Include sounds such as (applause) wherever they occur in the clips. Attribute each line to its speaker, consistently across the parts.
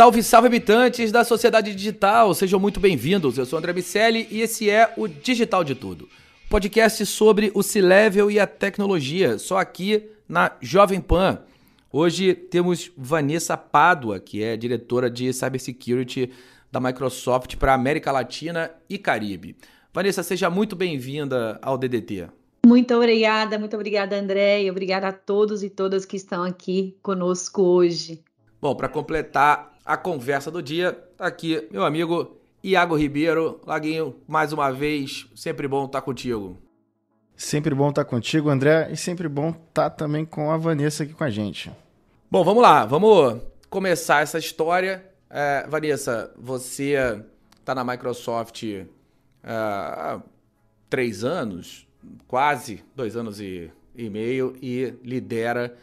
Speaker 1: Salve, salve habitantes da sociedade digital, sejam muito bem-vindos. Eu sou André Miceli e esse é o Digital de Tudo, podcast sobre o C-Level e a tecnologia, só aqui na Jovem Pan. Hoje temos Vanessa Pádua, que é diretora de Cybersecurity da Microsoft para América Latina e Caribe. Vanessa, seja muito bem-vinda ao DDT.
Speaker 2: Muito obrigada, muito obrigada, André, e obrigada a todos e todas que estão aqui conosco hoje.
Speaker 1: Bom, para completar a conversa do dia. Tá aqui, meu amigo Iago Ribeiro. Laguinho, mais uma vez, sempre bom estar contigo.
Speaker 3: Sempre bom estar contigo, André, e sempre bom estar também com a Vanessa aqui com a gente.
Speaker 1: Bom, vamos lá, vamos começar essa história. É, Vanessa, você está na Microsoft é, há três anos, quase dois anos e, e meio, e lidera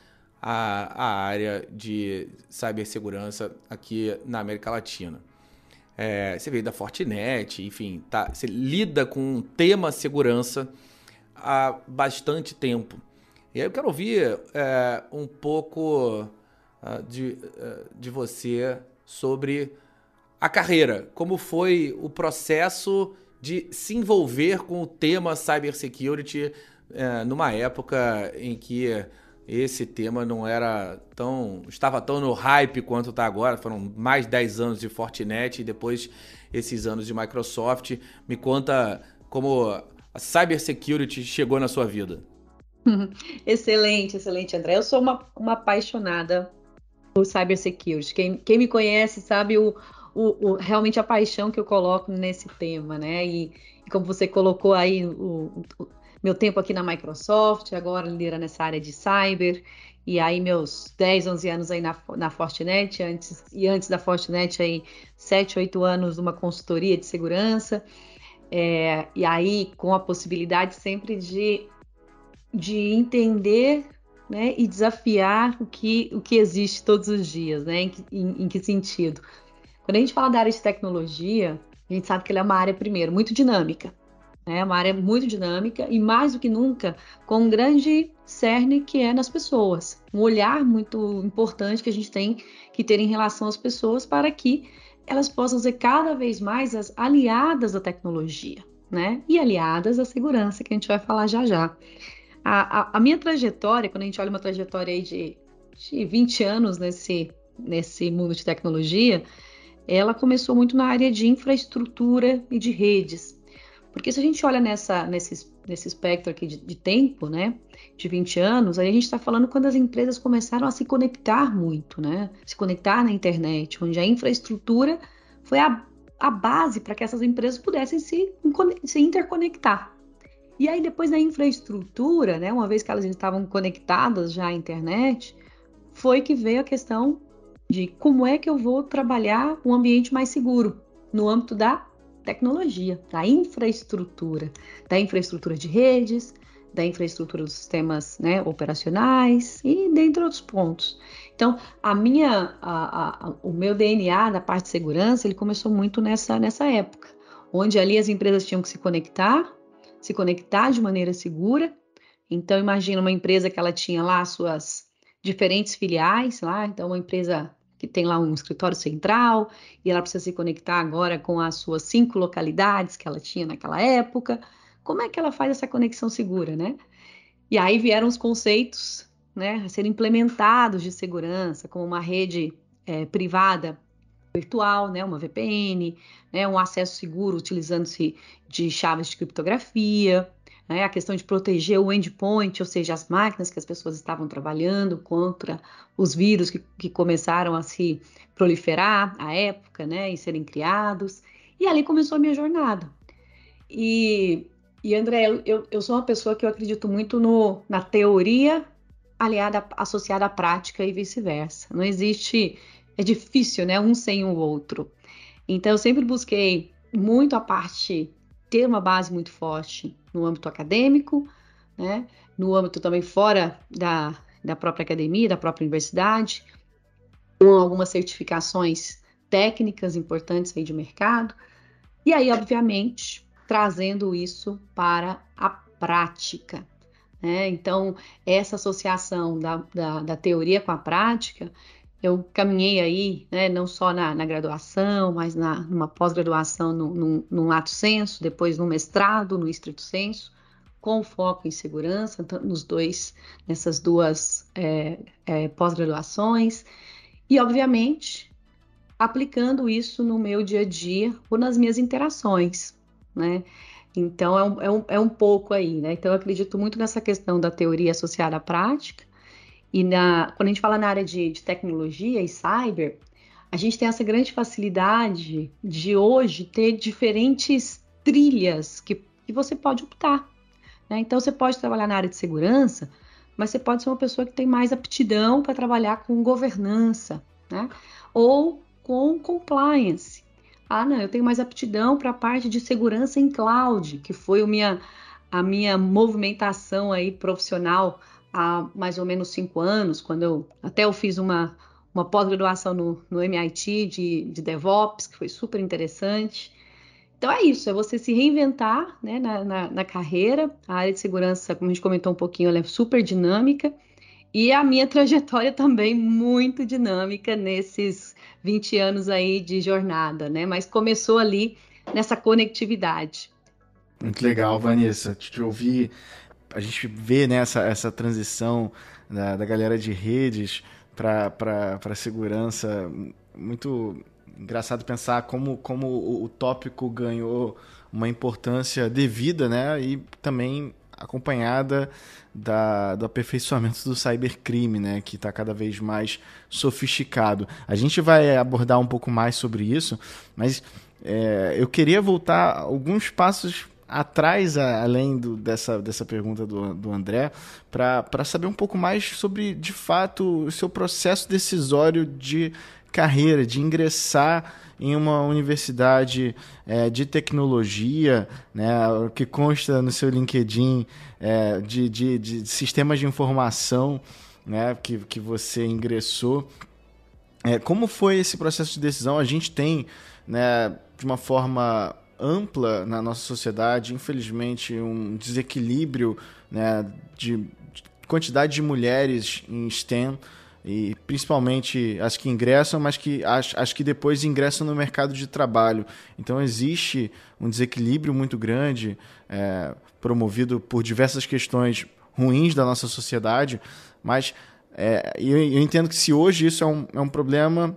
Speaker 1: a, a área de cibersegurança aqui na América Latina. É, você veio da Fortinet, enfim, tá, você lida com o tema segurança há bastante tempo. E aí eu quero ouvir é, um pouco uh, de, uh, de você sobre a carreira, como foi o processo de se envolver com o tema cybersecurity uh, numa época em que esse tema não era tão. estava tão no hype quanto está agora. Foram mais 10 anos de Fortinet e depois esses anos de Microsoft. Me conta como a cybersecurity chegou na sua vida. (laughs)
Speaker 2: excelente, excelente, André. Eu sou uma, uma apaixonada por cybersecurity. Quem, quem me conhece sabe o, o, o, realmente a paixão que eu coloco nesse tema, né? E, e como você colocou aí o, meu tempo aqui na Microsoft, agora liderando essa área de cyber, e aí meus 10, 11 anos aí na, na Fortinet, antes, e antes da Fortinet aí 7, 8 anos numa consultoria de segurança, é, e aí com a possibilidade sempre de, de entender né, e desafiar o que, o que existe todos os dias, né, em, em, em que sentido? Quando a gente fala da área de tecnologia, a gente sabe que ela é uma área, primeiro, muito dinâmica. É uma área muito dinâmica e mais do que nunca com um grande cerne que é nas pessoas. Um olhar muito importante que a gente tem que ter em relação às pessoas para que elas possam ser cada vez mais as aliadas da tecnologia, né? E aliadas da segurança, que a gente vai falar já já. A, a, a minha trajetória, quando a gente olha uma trajetória aí de, de 20 anos nesse, nesse mundo de tecnologia, ela começou muito na área de infraestrutura e de redes. Porque se a gente olha nessa, nesse, nesse espectro aqui de, de tempo, né, de 20 anos, aí a gente está falando quando as empresas começaram a se conectar muito, né, se conectar na internet, onde a infraestrutura foi a, a base para que essas empresas pudessem se, se interconectar. E aí, depois da infraestrutura, né, uma vez que elas estavam conectadas já à internet, foi que veio a questão de como é que eu vou trabalhar um ambiente mais seguro no âmbito da tecnologia, da infraestrutura, da infraestrutura de redes, da infraestrutura dos sistemas né, operacionais e dentre outros pontos. Então, a minha, a, a, o meu DNA da parte de segurança, ele começou muito nessa, nessa época, onde ali as empresas tinham que se conectar, se conectar de maneira segura. Então, imagina uma empresa que ela tinha lá suas diferentes filiais, lá, então uma empresa que tem lá um escritório central e ela precisa se conectar agora com as suas cinco localidades que ela tinha naquela época. Como é que ela faz essa conexão segura, né? E aí vieram os conceitos, né, a serem implementados de segurança, como uma rede é, privada virtual, né, uma VPN, né, um acesso seguro utilizando-se de chaves de criptografia, né, a questão de proteger o endpoint, ou seja, as máquinas que as pessoas estavam trabalhando contra os vírus que, que começaram a se proliferar à época, né, e serem criados. E ali começou a minha jornada. E, e André, eu, eu sou uma pessoa que eu acredito muito no, na teoria aliada, associada à prática e vice-versa. Não existe, é difícil, né, um sem o outro. Então, eu sempre busquei muito a parte ter uma base muito forte no âmbito acadêmico, né? no âmbito também fora da, da própria academia, da própria universidade, com algumas certificações técnicas importantes aí de mercado, e aí, obviamente, trazendo isso para a prática. Né? Então, essa associação da, da, da teoria com a prática eu caminhei aí, né, não só na, na, graduação, mas na, numa pós-graduação no, no, no lato senso, depois no mestrado, no estrito senso, com foco em segurança, nos dois, nessas duas é, é, pós-graduações, e obviamente aplicando isso no meu dia a dia ou nas minhas interações, né? Então é um, é um, é um pouco aí, né? Então eu acredito muito nessa questão da teoria associada à prática, e na, quando a gente fala na área de, de tecnologia e cyber, a gente tem essa grande facilidade de hoje ter diferentes trilhas que, que você pode optar. Né? Então, você pode trabalhar na área de segurança, mas você pode ser uma pessoa que tem mais aptidão para trabalhar com governança, né? ou com compliance. Ah, não, eu tenho mais aptidão para a parte de segurança em cloud, que foi a minha, a minha movimentação aí profissional há mais ou menos cinco anos, quando eu até eu fiz uma, uma pós-graduação no, no MIT de, de DevOps, que foi super interessante. Então é isso, é você se reinventar né, na, na, na, carreira. A área de segurança, como a gente comentou um pouquinho, ela é super dinâmica. E a minha (laughs) trajetória também muito dinâmica nesses 20 anos aí de jornada, né? Mas começou ali nessa conectividade.
Speaker 3: Muito legal, Vanessa, te ouvir a gente vê né, essa, essa transição da, da galera de redes para segurança. Muito engraçado pensar como, como o, o tópico ganhou uma importância devida né, e também acompanhada da, do aperfeiçoamento do cybercrime, né, que está cada vez mais sofisticado. A gente vai abordar um pouco mais sobre isso, mas é, eu queria voltar alguns passos atrás, além do, dessa, dessa pergunta do, do André, para saber um pouco mais sobre, de fato, o seu processo decisório de carreira, de ingressar em uma universidade é, de tecnologia, né, que consta no seu LinkedIn é, de, de, de, sistemas de informação né, que, que você ingressou. É, como foi esse processo de decisão? A gente tem, né, de uma forma ampla na nossa sociedade, infelizmente, um desequilíbrio né, de quantidade de mulheres em STEM e principalmente as que ingressam, mas que as, as que depois ingressam no mercado de trabalho. Então existe um desequilíbrio muito grande é, promovido por diversas questões ruins da nossa sociedade, mas é, eu, eu entendo que se hoje isso é um, é um problema,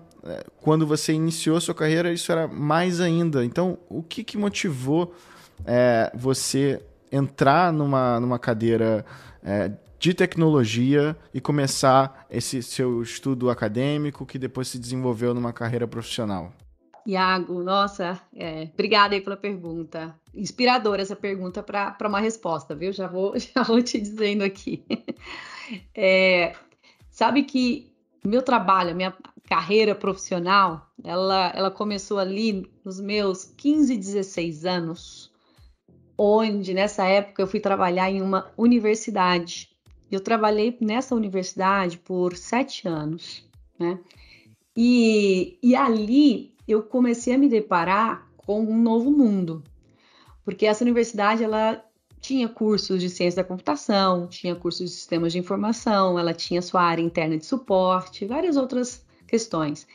Speaker 3: quando você iniciou sua carreira, isso era mais ainda. Então, o que, que motivou é, você entrar numa, numa cadeira é, de tecnologia e começar esse seu estudo acadêmico que depois se desenvolveu numa carreira profissional?
Speaker 2: Iago, nossa, é, obrigada aí pela pergunta. Inspiradora essa pergunta para uma resposta, viu? Já vou, (laughs) já vou te dizendo aqui. É, sabe que meu trabalho, minha carreira profissional, ela, ela começou ali nos meus 15, 16 anos, onde nessa época eu fui trabalhar em uma universidade. Eu trabalhei nessa universidade por sete anos, né? E, e ali eu comecei a me deparar com um novo mundo, porque essa universidade ela tinha cursos de ciência da computação, tinha cursos de sistemas de informação, ela tinha sua área interna de suporte, várias outras questões.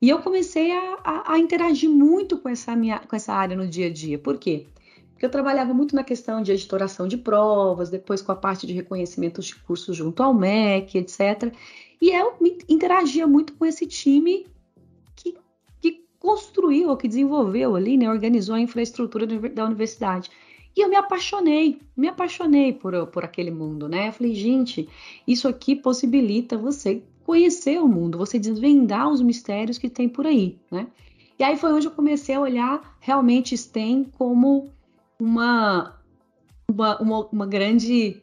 Speaker 2: E eu comecei a, a, a, interagir muito com essa, minha, com essa área no dia a dia. Por quê? Porque eu trabalhava muito na questão de editoração de provas, depois com a parte de reconhecimento de cursos junto ao MEC, etc. E eu interagia muito com esse time que, que construiu, que desenvolveu ali, né, organizou a infraestrutura da universidade. E eu me apaixonei, me apaixonei por, por aquele mundo, né? Eu falei, gente, isso aqui possibilita você conhecer o mundo, você desvendar os mistérios que tem por aí, né? E aí foi onde eu comecei a olhar realmente STEM como uma, uma, uma, uma grande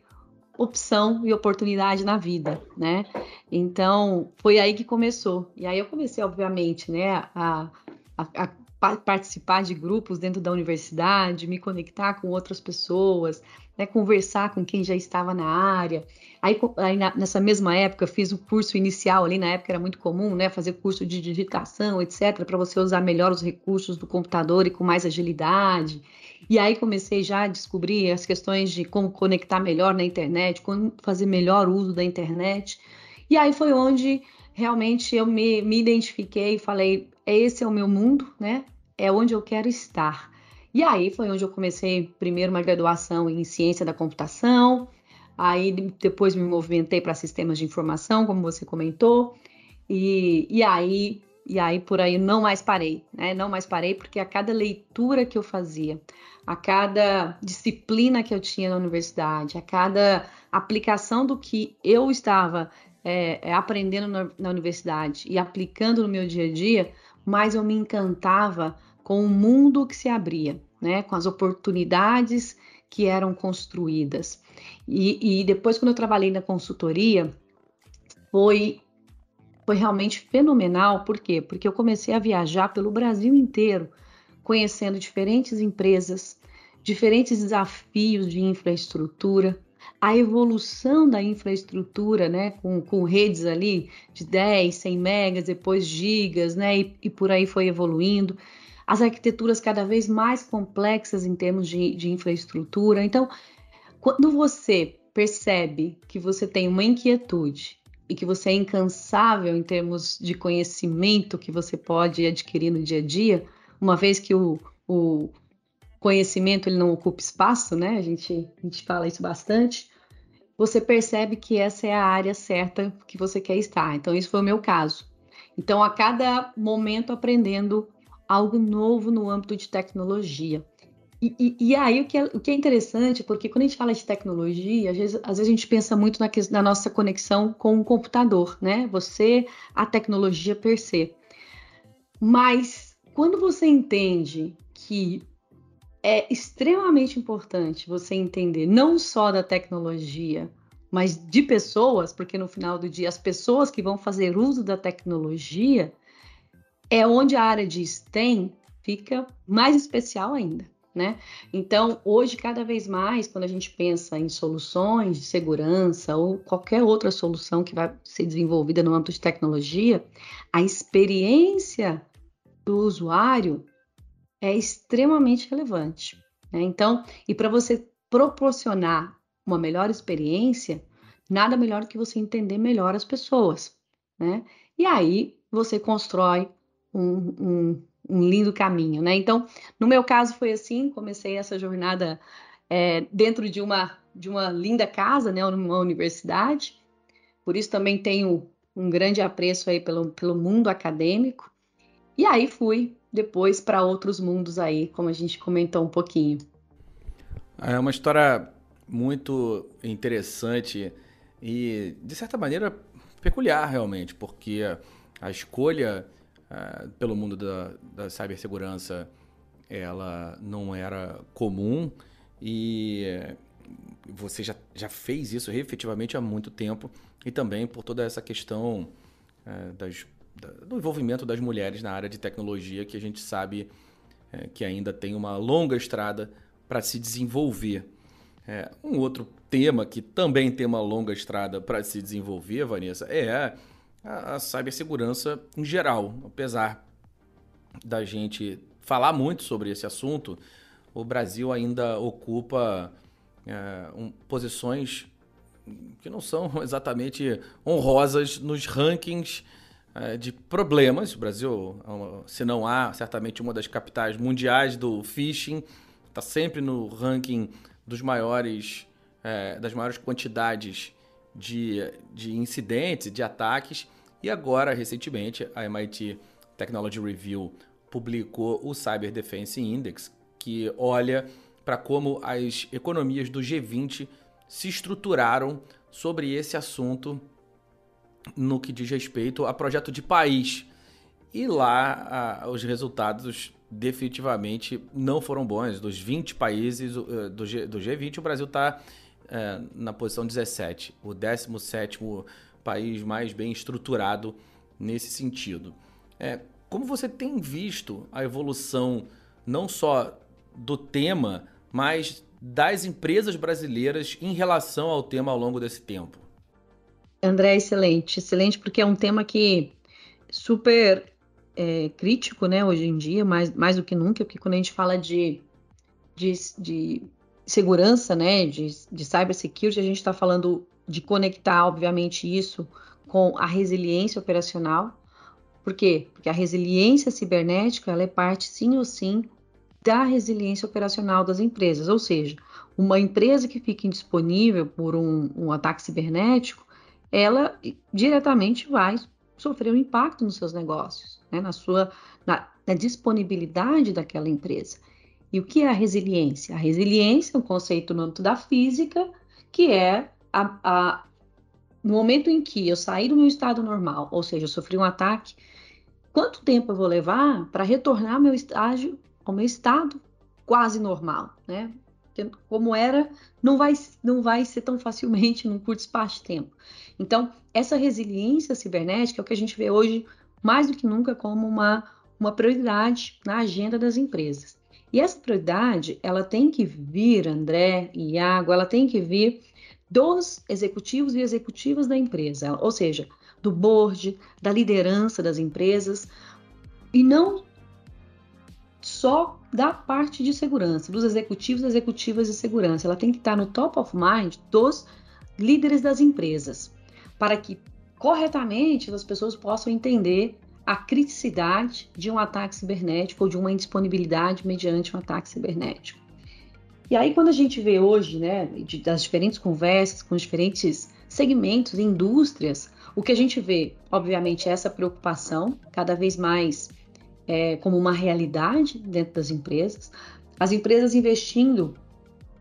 Speaker 2: opção e oportunidade na vida, né? Então foi aí que começou. E aí eu comecei, obviamente, né, a, a, a participar de grupos dentro da universidade, me conectar com outras pessoas, né, conversar com quem já estava na área. Aí, aí na, nessa mesma época, fiz o curso inicial ali, na época era muito comum, né, fazer curso de digitação, etc., para você usar melhor os recursos do computador e com mais agilidade. E aí comecei já a descobrir as questões de como conectar melhor na internet, como fazer melhor uso da internet. E aí foi onde realmente eu me, me identifiquei e falei, esse é o meu mundo, né? É onde eu quero estar. E aí foi onde eu comecei primeiro uma graduação em ciência da computação, Aí depois me movimentei para sistemas de informação, como você comentou, e, e aí e aí por aí não mais parei, né? Não mais parei porque a cada leitura que eu fazia, a cada disciplina que eu tinha na universidade, a cada aplicação do que eu estava é, aprendendo na, na universidade e aplicando no meu dia a dia, mais eu me encantava com o mundo que se abria, né? Com as oportunidades que eram construídas. E, e depois, quando eu trabalhei na consultoria, foi, foi realmente fenomenal. Por quê? Porque eu comecei a viajar pelo Brasil inteiro, conhecendo diferentes empresas, diferentes desafios de infraestrutura, a evolução da infraestrutura, né, com, com redes ali de 10, 100 megas, depois gigas, né, e, e por aí foi evoluindo as arquiteturas cada vez mais complexas em termos de, de infraestrutura. Então, quando você percebe que você tem uma inquietude e que você é incansável em termos de conhecimento que você pode adquirir no dia a dia, uma vez que o, o conhecimento ele não ocupa espaço, né? A gente, a gente fala isso bastante. Você percebe que essa é a área certa que você quer estar. Então, isso foi o meu caso. Então, a cada momento aprendendo algo novo no âmbito de tecnologia. E, e, e aí o que, é, o que, é, interessante, porque quando a gente fala de tecnologia, às vezes, às vezes a gente pensa muito na, na, nossa conexão com o computador, né? Você, a tecnologia per se. Mas quando você entende que é extremamente importante você entender não só da tecnologia, mas de pessoas, porque no final do dia as pessoas que vão fazer uso da tecnologia, é onde a área de STEM fica mais especial ainda. Né? Então, hoje, cada vez mais, quando a gente pensa em soluções de segurança ou qualquer outra solução que vai ser desenvolvida no âmbito de tecnologia, a experiência do usuário é extremamente relevante. Né? Então, e para você proporcionar uma melhor experiência, nada melhor do que você entender melhor as pessoas. Né? E aí você constrói um, um, um lindo caminho, né? Então, no meu caso foi assim, comecei essa jornada é, dentro de uma, de uma linda casa, né? Uma universidade. Por isso também tenho um grande apreço aí pelo, pelo mundo acadêmico. E aí fui depois para outros mundos aí, como a gente comentou um pouquinho.
Speaker 1: É uma história muito interessante e, de certa maneira, peculiar realmente, porque a escolha uh, pelo mundo da, da cibersegurança ela não era comum e você já, já fez isso efetivamente há muito tempo e também por toda essa questão uh, das, da, do envolvimento das mulheres na área de tecnologia que a gente sabe uh, que ainda tem uma longa estrada para se desenvolver. É, um outro tema que também tem uma longa estrada para se desenvolver, Vanessa, é a, a cibersegurança em geral. Apesar da gente falar muito sobre esse assunto, o Brasil ainda ocupa é, um, posições que não são (laughs) exatamente honrosas nos rankings é, de problemas. O Brasil, é se não há, certamente uma das capitais mundiais do phishing, está sempre no ranking dos maiores, é, das maiores quantidades de, de incidentes, de ataques. E agora, recentemente, a MIT Technology Review publicou o Cyber Defense Index, que olha para como as economias do G20 se estruturaram sobre esse assunto no que diz respeito a projeto de país. E lá a, os resultados definitivamente não foram bons. Dos 20 países uh, do, do, G20, o Brasil está uh, eh, na posição 17, o 17 país mais bem estruturado nesse sentido. É, como você tem visto a evolução não só do tema, mas das empresas brasileiras em relação ao tema ao longo desse tempo?
Speaker 2: André, excelente, excelente, porque é um tema que super é, crítico, né, hoje em dia, mais, mais do que nunca, porque quando a gente fala de, de, de segurança, né, de, de cybersecurity, a gente está falando de conectar, obviamente, isso com a resiliência operacional. Por quê? Porque a resiliência cibernética ela é parte, sim ou sim, da resiliência operacional das empresas. Ou seja, uma empresa que fica indisponível por um, um ataque cibernético, ela diretamente vai sofrer um impacto nos seus negócios, né? na sua na, na disponibilidade daquela empresa. E o que é a resiliência? A resiliência é um conceito no âmbito da física, que é a, a, no momento em que eu sair do meu estado normal, ou seja, eu sofri um ataque, quanto tempo eu vou levar para retornar ao meu estágio, ao meu estado quase normal, né? Como era, não vai, não vai ser tão facilmente num curto espaço de tempo. Então, essa resiliência cibernética é o que a gente vê hoje mais do que nunca como uma, uma prioridade na agenda das empresas. E essa prioridade, ela tem que vir, André e Iago, ela tem que vir dos executivos e executivas da empresa, ou seja, do board, da liderança das empresas, e não só da parte de segurança, dos executivos e executivas de segurança. Ela tem que estar no top of mind dos líderes das empresas, para que corretamente as pessoas possam entender a criticidade de um ataque cibernético ou de uma indisponibilidade mediante um ataque cibernético. E aí, quando a gente vê hoje, né, das diferentes conversas com diferentes segmentos e indústrias, o que a gente vê, obviamente, é essa preocupação cada vez mais é, como uma realidade dentro das empresas, as empresas investindo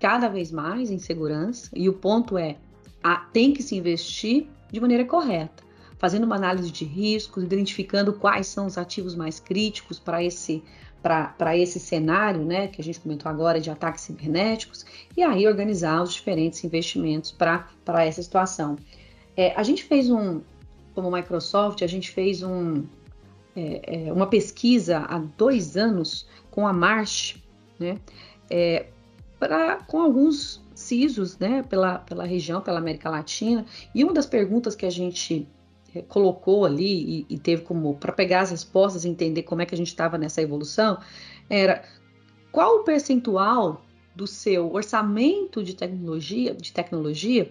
Speaker 2: cada vez mais em segurança, e o ponto é, a, tem que se investir de maneira correta, fazendo uma análise de riscos, identificando quais são os ativos mais críticos para esse para esse cenário, né, que a gente comentou agora de ataques cibernéticos, e aí organizar os diferentes investimentos para essa situação. É, a gente fez um, como Microsoft, a gente fez um, é, é, uma pesquisa há dois anos com a March, né, é, com alguns CISOs né, pela, pela região, pela América Latina, e uma das perguntas que a gente é, colocou ali e, e teve como para pegar as respostas e entender como é que a gente estava nessa evolução era qual o percentual do seu orçamento de tecnologia, de tecnologia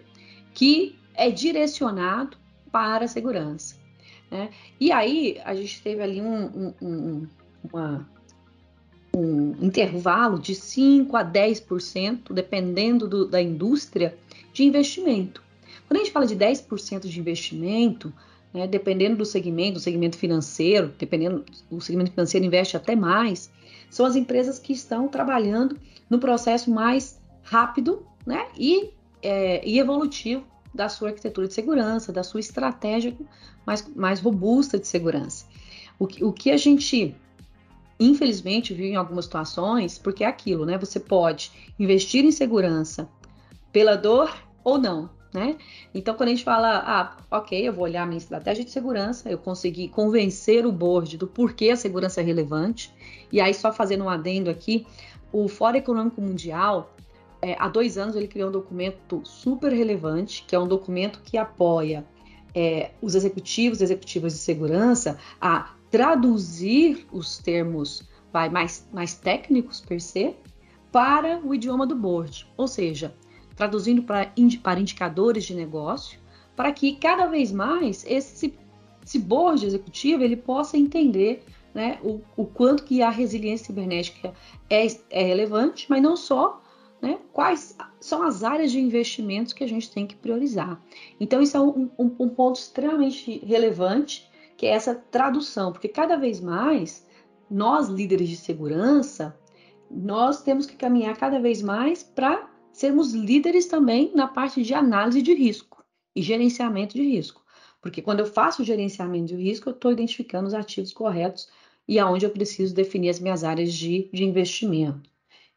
Speaker 2: que é direcionado para a segurança. Né? E aí a gente teve ali um, um, um, uma, um intervalo de 5 a 10%, dependendo do, da indústria, de investimento. Quando a gente fala de 10% de investimento, né, dependendo do segmento, do segmento financeiro, dependendo, o segmento financeiro investe até mais, são as empresas que estão trabalhando no processo mais rápido né, e, é, e evolutivo da sua arquitetura de segurança, da sua estratégia mais, mais robusta de segurança. O que, o que a gente, infelizmente, viu em algumas situações, porque é aquilo, né? Você pode investir em segurança pela dor ou não, né? Então, quando a gente fala, ah, ok, eu vou olhar a minha estratégia de segurança, eu consegui convencer o board do porquê a segurança é relevante, e aí, só fazendo um adendo aqui, o Fórum Econômico Mundial é, há dois anos ele criou um documento super relevante, que é um documento que apoia é, os executivos e executivas de segurança a traduzir os termos vai, mais, mais técnicos per se para o idioma do board, ou seja, traduzindo para, para indicadores de negócio, para que cada vez mais esse esse board executivo ele possa entender né, o, o quanto que a resiliência cibernética é, é relevante, mas não só, né, quais são as áreas de investimentos que a gente tem que priorizar. Então, isso é um, um, um ponto extremamente relevante, que é essa tradução, porque cada vez mais nós, líderes de segurança, nós temos que caminhar cada vez mais para sermos líderes também na parte de análise de risco e gerenciamento de risco. Porque quando eu faço o gerenciamento de risco, eu estou identificando os ativos corretos e aonde eu preciso definir as minhas áreas de, de investimento.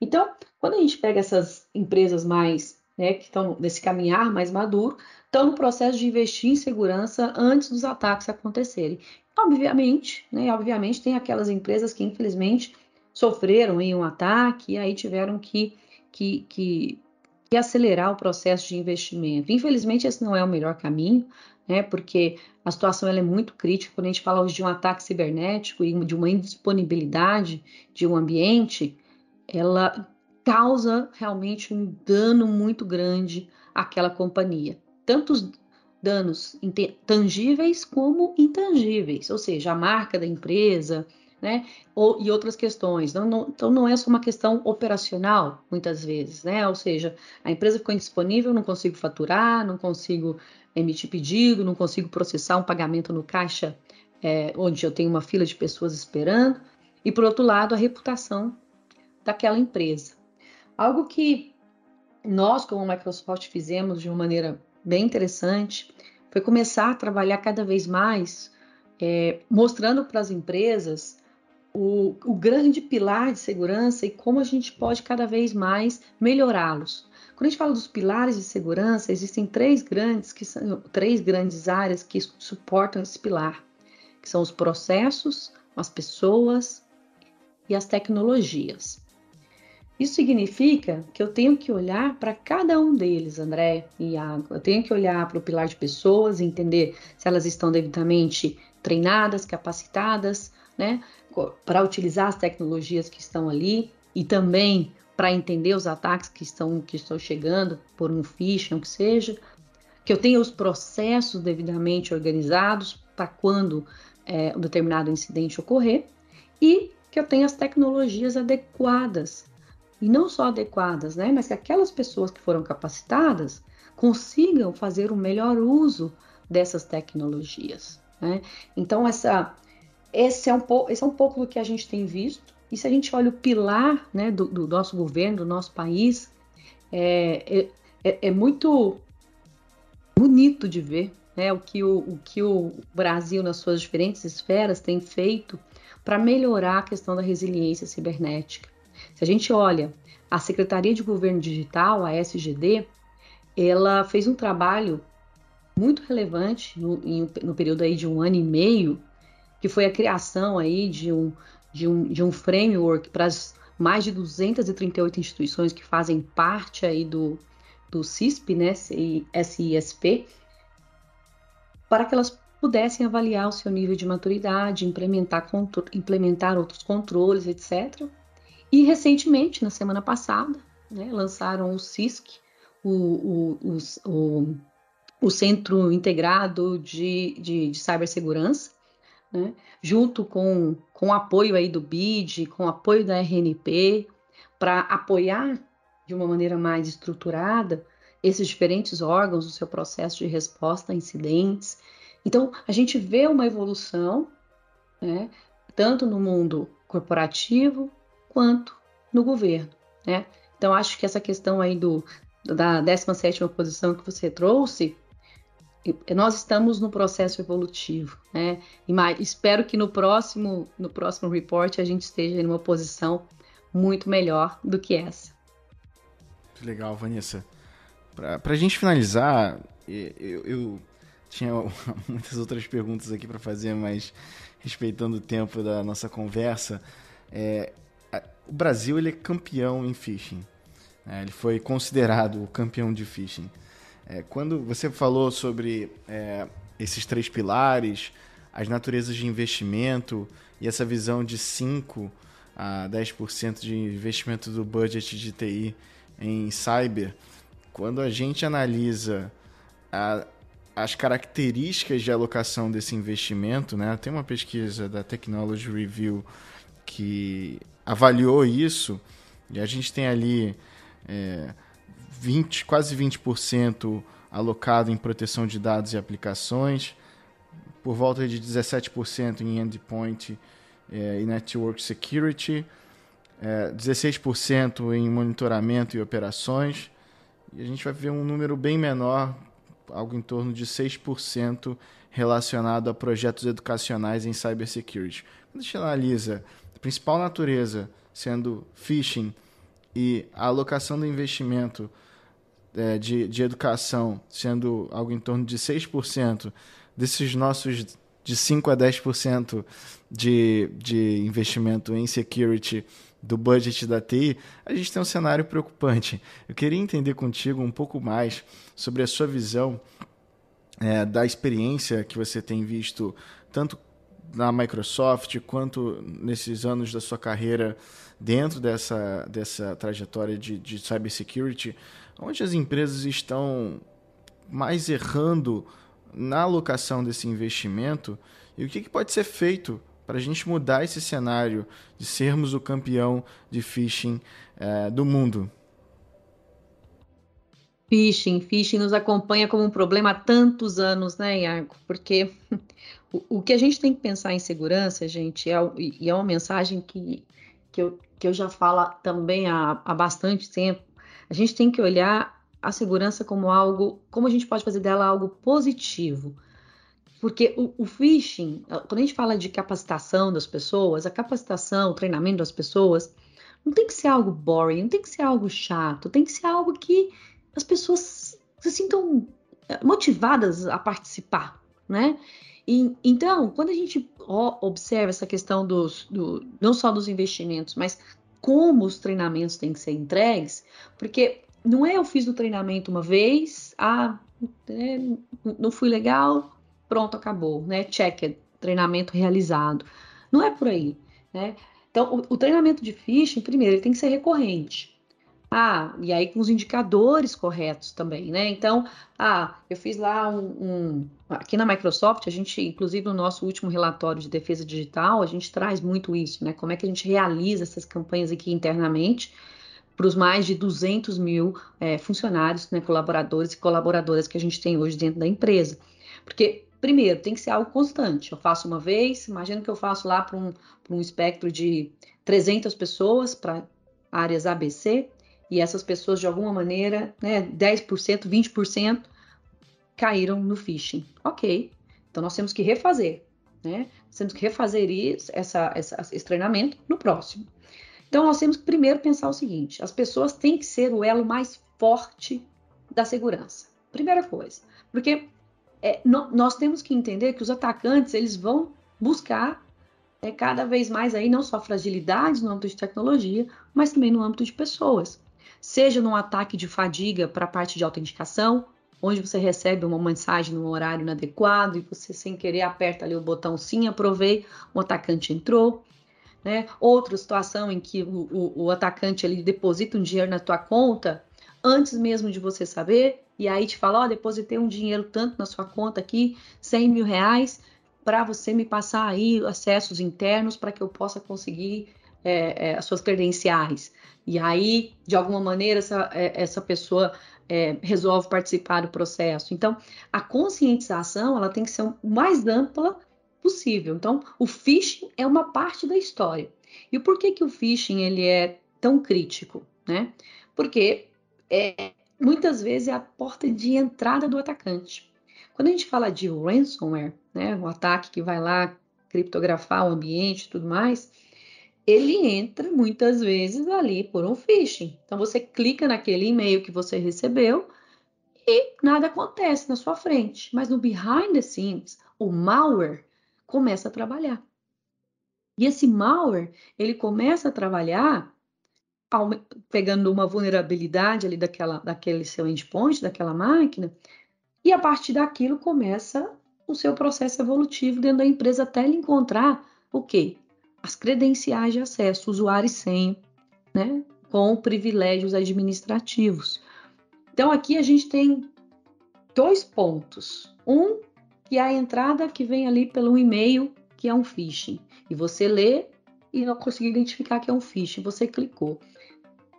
Speaker 2: Então, quando a gente pega essas empresas mais, né, que estão nesse caminhar mais maduro, estão no processo de investir em segurança antes dos ataques acontecerem. Obviamente, né, obviamente tem aquelas empresas que infelizmente sofreram em um ataque e aí tiveram que, que, que, que acelerar o processo de investimento. Infelizmente, esse não é o melhor caminho né? Porque a situação ela é muito crítica quando a gente fala hoje de um ataque cibernético e de uma indisponibilidade de um ambiente, ela causa realmente um dano muito grande àquela companhia. Tanto os danos tangíveis como intangíveis, ou seja, a marca da empresa, né? Ou, e outras questões. Não, não, então não é só uma questão operacional, muitas vezes, né? Ou seja, a empresa ficou indisponível, não consigo faturar, não consigo emitir pedido, não consigo processar um pagamento no caixa é, onde eu tenho uma fila de pessoas esperando, e por outro lado, a reputação daquela empresa. Algo que nós, como Microsoft, fizemos de uma maneira bem interessante foi começar a trabalhar cada vez mais, é, mostrando para as empresas o, o grande pilar de segurança e como a gente pode cada vez mais melhorá-los. Quando a gente fala dos pilares de segurança, existem três grandes, que são, três grandes áreas que suportam esse pilar, que são os processos, as pessoas e as tecnologias. Isso significa que eu tenho que olhar para cada um deles, André e Iago. Eu tenho que olhar para o pilar de pessoas, entender se elas estão devidamente treinadas, capacitadas, né, para utilizar as tecnologias que estão ali e também para entender os ataques que estão, que estão chegando por um phishing, o que seja, que eu tenha os processos devidamente organizados para quando é, um determinado incidente ocorrer e que eu tenha as tecnologias adequadas e não só adequadas, né, mas que aquelas pessoas que foram capacitadas consigam fazer o melhor uso dessas tecnologias. Né? Então essa esse é um esse é um pouco do que a gente tem visto e se a gente olha o pilar né, do, do nosso governo, do nosso país, é, é, é, é muito bonito de ver né, o, que o, o que o Brasil, nas suas diferentes esferas, tem feito para melhorar a questão da resiliência cibernética. Se a gente olha a Secretaria de Governo Digital, a SGD, ela fez um trabalho muito relevante no, em, no período aí de um ano e meio, que foi a criação aí de um, de um, de um framework para as mais de 238 instituições que fazem parte aí do, do CISP, né, SISP, para que elas pudessem avaliar o seu nível de maturidade, implementar, implementar outros controles, etc. E recentemente, na semana passada, né, lançaram o CISC, o, o, o, o, Centro Integrado de, de, de Cibersegurança, né? junto com, com o apoio aí do BID, com o apoio da RNP, para apoiar de uma maneira mais estruturada esses diferentes órgãos no seu processo de resposta a incidentes. Então, a gente vê uma evolução, né, tanto no mundo corporativo quanto no governo. Né? Então, acho que essa questão aí do, da 17ª posição que você trouxe, nós estamos no processo evolutivo, né? Espero que no próximo, no próximo report a gente esteja em uma posição muito melhor do que essa.
Speaker 3: Legal, Vanessa. Para a gente finalizar, eu, eu, tinha (laughs) muitas outras perguntas aqui para fazer, mas respeitando o tempo da nossa conversa, é, o Brasil ele é campeão em phishing. Né? Ele foi considerado o campeão de phishing. É, quando você falou sobre é, esses três pilares, as naturezas de investimento e essa visão de 5 a 10% de investimento do budget de TI em cyber, quando a gente analisa a, as características de alocação desse investimento, né? Tem uma pesquisa da Technology Review que avaliou isso e a gente tem ali é, 20, quase 20% alocado em proteção de dados e aplicações, por volta de 17% em endpoint é, e network security, é, 16% em monitoramento e operações, e a gente vai ver um número bem menor algo em torno de 6% relacionado a projetos educacionais em cybersecurity. Quando a gente analisa principal natureza sendo phishing e a alocação do investimento é, de, de educação sendo algo em torno de 6%, desses nossos de 5 a 10% de, de investimento em security do budget da TI, a gente tem um cenário preocupante. Eu queria entender contigo um pouco mais sobre a sua visão é, da experiência que você tem visto tanto na Microsoft quanto nesses anos da sua carreira dentro dessa, dessa trajetória de, de cybersecurity, onde as empresas estão mais errando na alocação desse investimento e o que, que pode ser feito para a gente mudar esse cenário de sermos o campeão de phishing é, do mundo?
Speaker 2: Phishing, phishing nos acompanha como um problema há tantos anos, né, Iago? Porque o, que a gente tem que pensar em segurança, gente, é, e é uma mensagem que, que, eu, que eu já falo também há, há bastante tempo, a gente tem que olhar a segurança como algo, como a gente pode fazer dela algo positivo. Porque o, o, phishing, quando a gente fala de capacitação das pessoas, a capacitação, o treinamento das pessoas, não tem que ser algo boring, não tem que ser algo chato, tem que ser algo que as pessoas se sintam motivadas a participar, né? E, então, quando a gente observa essa questão dos, do, não só dos investimentos, mas como os treinamentos têm que ser entregues, porque não é eu fiz o treinamento uma vez, ah, é, não fui legal, pronto, acabou, né? Checked, treinamento realizado. Não é por aí, né? Então, o, o treinamento de phishing, primeiro, ele tem que ser recorrente. Ah, e aí com os indicadores corretos também, né? Então, ah, eu fiz lá um, um, Aqui na Microsoft, a gente, inclusive no nosso último relatório de defesa digital, a gente traz muito isso, né? Como é que a gente realiza essas campanhas aqui internamente para os mais de 200 mil é, funcionários, né, colaboradores e colaboradoras que a gente tem hoje dentro da empresa. Porque primeiro, tem que ser algo constante. Eu faço uma vez, imagino que eu faço lá para um, um espectro de 300 pessoas para áreas ABC, e essas pessoas, de alguma maneira, né, 10%, 20% caíram no phishing. Ok, então nós temos que refazer, né? Nós temos que refazer isso, essa, essa, esse treinamento no próximo. Então nós temos que primeiro pensar o seguinte: as pessoas têm que ser o elo mais forte da segurança. Primeira coisa, porque é, no, nós temos que entender que os atacantes eles vão buscar é, cada vez mais aí não só fragilidades no âmbito de tecnologia, mas também no âmbito de pessoas. Seja num ataque de fadiga para a parte de autenticação, onde você recebe uma mensagem no horário inadequado e você sem querer aperta ali o botão sim, aprovei, o atacante entrou. Né? Outra situação em que o, o, o atacante ele deposita um dinheiro na tua conta antes mesmo de você saber, e aí te fala, ó, oh, depositei um dinheiro tanto na sua conta aqui, 100 mil reais, para você me passar aí acessos internos para que eu possa conseguir é, é, as suas credenciais. E aí, de alguma maneira, essa, é, essa pessoa é, resolve participar do processo. Então, a conscientização ela tem que ser o mais ampla possível. Então, o phishing é uma parte da história. E por que, que o phishing ele é tão crítico? Né? Porque é, muitas vezes é a porta de entrada do atacante. Quando a gente fala de ransomware, né, um ataque que vai lá criptografar o ambiente e tudo mais, ele entra muitas vezes ali por um phishing. Então você clica naquele e-mail que você recebeu e nada acontece na sua frente. Mas no behind the scenes, o malware começa a trabalhar. E esse malware, ele começa a trabalhar pegando uma vulnerabilidade ali daquela, daquele seu endpoint, daquela máquina, e a partir daquilo começa o seu processo evolutivo dentro da empresa até ele encontrar o quê? As credenciais de acesso, usuário e senha, né? Com privilégios administrativos. Então aqui a gente tem dois pontos Um, que é a entrada que vem ali pelo e-mail, que é um phishing. E você lê e não conseguiu identificar que é um phishing. Você clicou.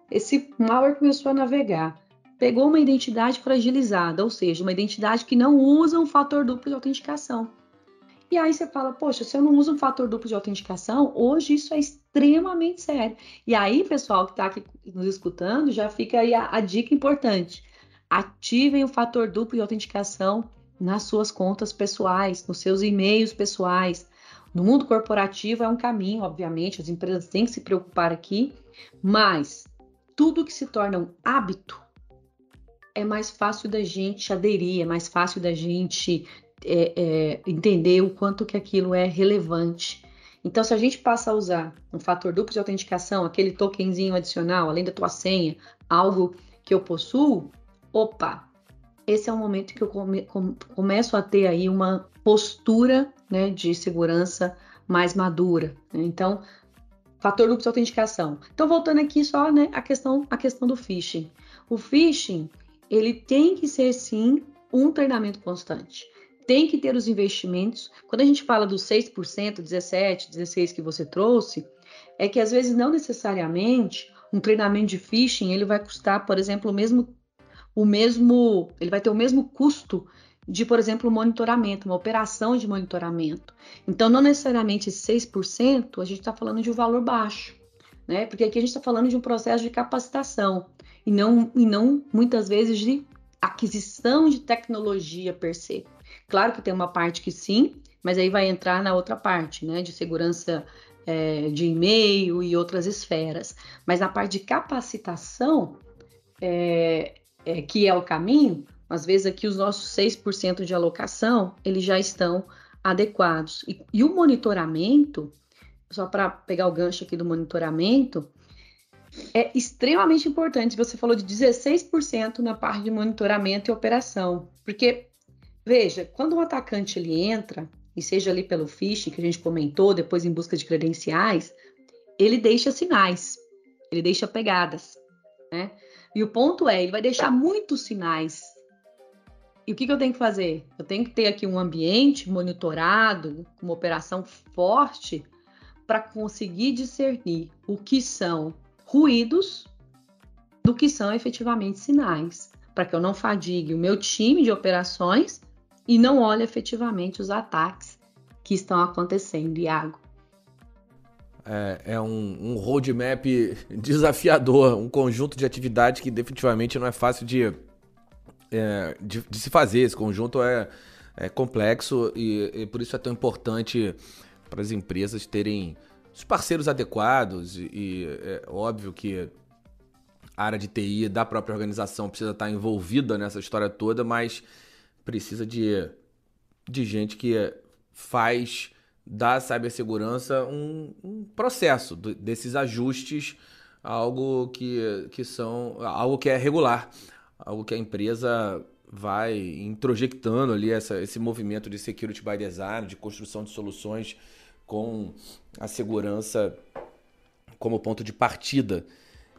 Speaker 2: Esse malware começou a navegar. Pegou uma identidade fragilizada, ou seja, uma identidade que não usa um fator duplo de autenticação. E aí você fala, poxa, se eu não uso um fator duplo de autenticação, hoje isso é extremamente sério. E aí, pessoal que está aqui nos escutando, já fica aí a, a dica importante. Ativem o fator duplo de autenticação nas suas contas pessoais, nos seus e-mails pessoais. No mundo corporativo é um caminho, obviamente, as empresas têm que se preocupar aqui, mas tudo que se torna um hábito é mais fácil da gente aderir, é mais fácil da gente é, é, entender o quanto que aquilo é relevante. Então, se a gente passa a usar um fator duplo de autenticação, aquele tokenzinho adicional, além da tua senha, algo que eu possuo, opa, esse é o momento que eu come, com, começo a ter aí uma postura né, de segurança mais madura. Né? Então, fator duplo de autenticação. Então, voltando aqui só né, a, questão, a questão do phishing. O phishing, ele tem que ser, sim, um treinamento constante tem que ter os investimentos. Quando a gente fala dos 6%, 17%, 16% que você trouxe, é que às vezes não necessariamente um treinamento de phishing ele vai custar, por exemplo, o mesmo, o mesmo, ele vai ter o mesmo custo de, por exemplo, monitoramento, uma operação de monitoramento. Então, não necessariamente 6%, a gente está falando de um valor baixo, né? Porque aqui a gente está falando de um processo de capacitação e não, e não muitas vezes de aquisição de tecnologia per se. Claro que tem uma parte que sim, mas aí vai entrar na outra parte, né, de segurança é, de e-mail e outras esferas. Mas na parte de capacitação, é, é, que é o caminho, às vezes aqui os nossos 6% de alocação, eles já estão adequados. E, e o monitoramento, só para pegar o gancho aqui do monitoramento, é extremamente importante. Você falou de 16% na parte de monitoramento e operação, porque Veja, quando um atacante ele entra, e seja ali pelo phishing que a gente comentou, depois em busca de credenciais, ele deixa sinais, ele deixa pegadas, né? E o ponto é, ele vai deixar muitos sinais. E o que, que eu tenho que fazer? Eu tenho que ter aqui um ambiente monitorado, uma operação forte, para conseguir discernir o que são ruídos do que são efetivamente sinais, para que eu não fadigue o meu time de operações e não olha efetivamente os ataques que estão acontecendo, Iago.
Speaker 1: É, é um, um roadmap (laughs) desafiador, um conjunto de atividades que definitivamente não é fácil de, é, de, de, se fazer. Esse conjunto é, é complexo e, e, por isso é tão importante para as empresas terem os parceiros adequados. E, e é óbvio que a área de TI da própria organização precisa estar envolvida nessa história toda, mas precisa de, de gente que faz da cibersegurança um, um processo desses ajustes, algo que, que são algo que é regular, algo que a empresa vai introjectando ali essa, esse movimento de security by design, de construção de soluções com a segurança como ponto de partida.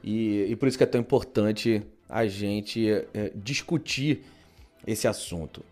Speaker 1: E, e por isso que é tão importante a gente é, discutir esse assunto.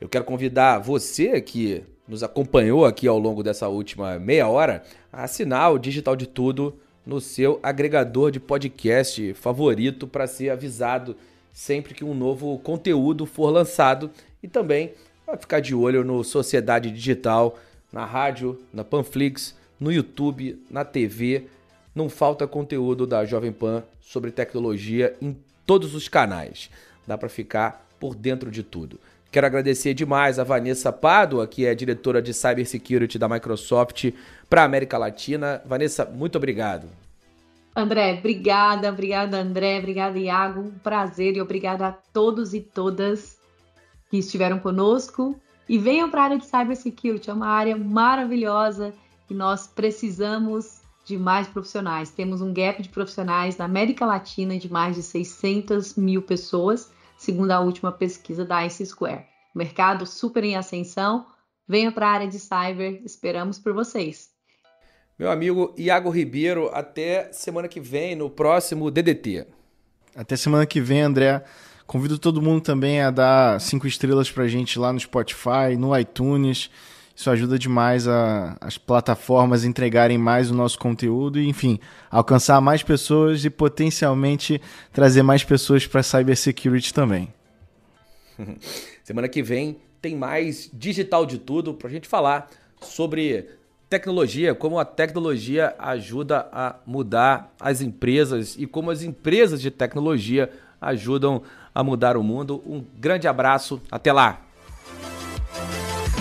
Speaker 1: Eu quero convidar você que nos acompanhou aqui ao longo dessa última meia hora a assinar o Digital de Tudo no seu agregador de podcast favorito para ser avisado sempre que um novo conteúdo for lançado e também vai ficar de olho no Sociedade Digital, na rádio, na Panflix, no YouTube, na TV. Não falta conteúdo da Jovem Pan sobre tecnologia em todos os canais. Dá para ficar por dentro de tudo. Quero agradecer demais a Vanessa Pádua, que é diretora de Cybersecurity da Microsoft para a América Latina. Vanessa, muito obrigado.
Speaker 2: André, obrigada, obrigada André, obrigada Iago, um prazer e obrigada a todos e todas que estiveram conosco. E venham para a área de Cybersecurity, é uma área maravilhosa e nós precisamos de mais profissionais. Temos um gap de profissionais na América Latina de mais de 600 mil pessoas segundo a última pesquisa da ICE Square. Mercado super em ascensão. Venha para a área de cyber, esperamos por vocês.
Speaker 1: Meu amigo Iago Ribeiro, até semana que vem no próximo DDT.
Speaker 3: Até semana que vem, André, Convido todo mundo também a dar cinco estrelas pra gente lá no Spotify, no iTunes. Isso ajuda demais a, as plataformas entregarem mais o nosso conteúdo e, enfim, alcançar mais pessoas e potencialmente trazer mais pessoas para cybersecurity também. (laughs)
Speaker 1: Semana que vem tem mais digital de tudo para a gente falar sobre tecnologia, como a tecnologia ajuda a mudar as empresas e como as empresas de tecnologia ajudam a mudar o mundo. Um grande abraço, até lá!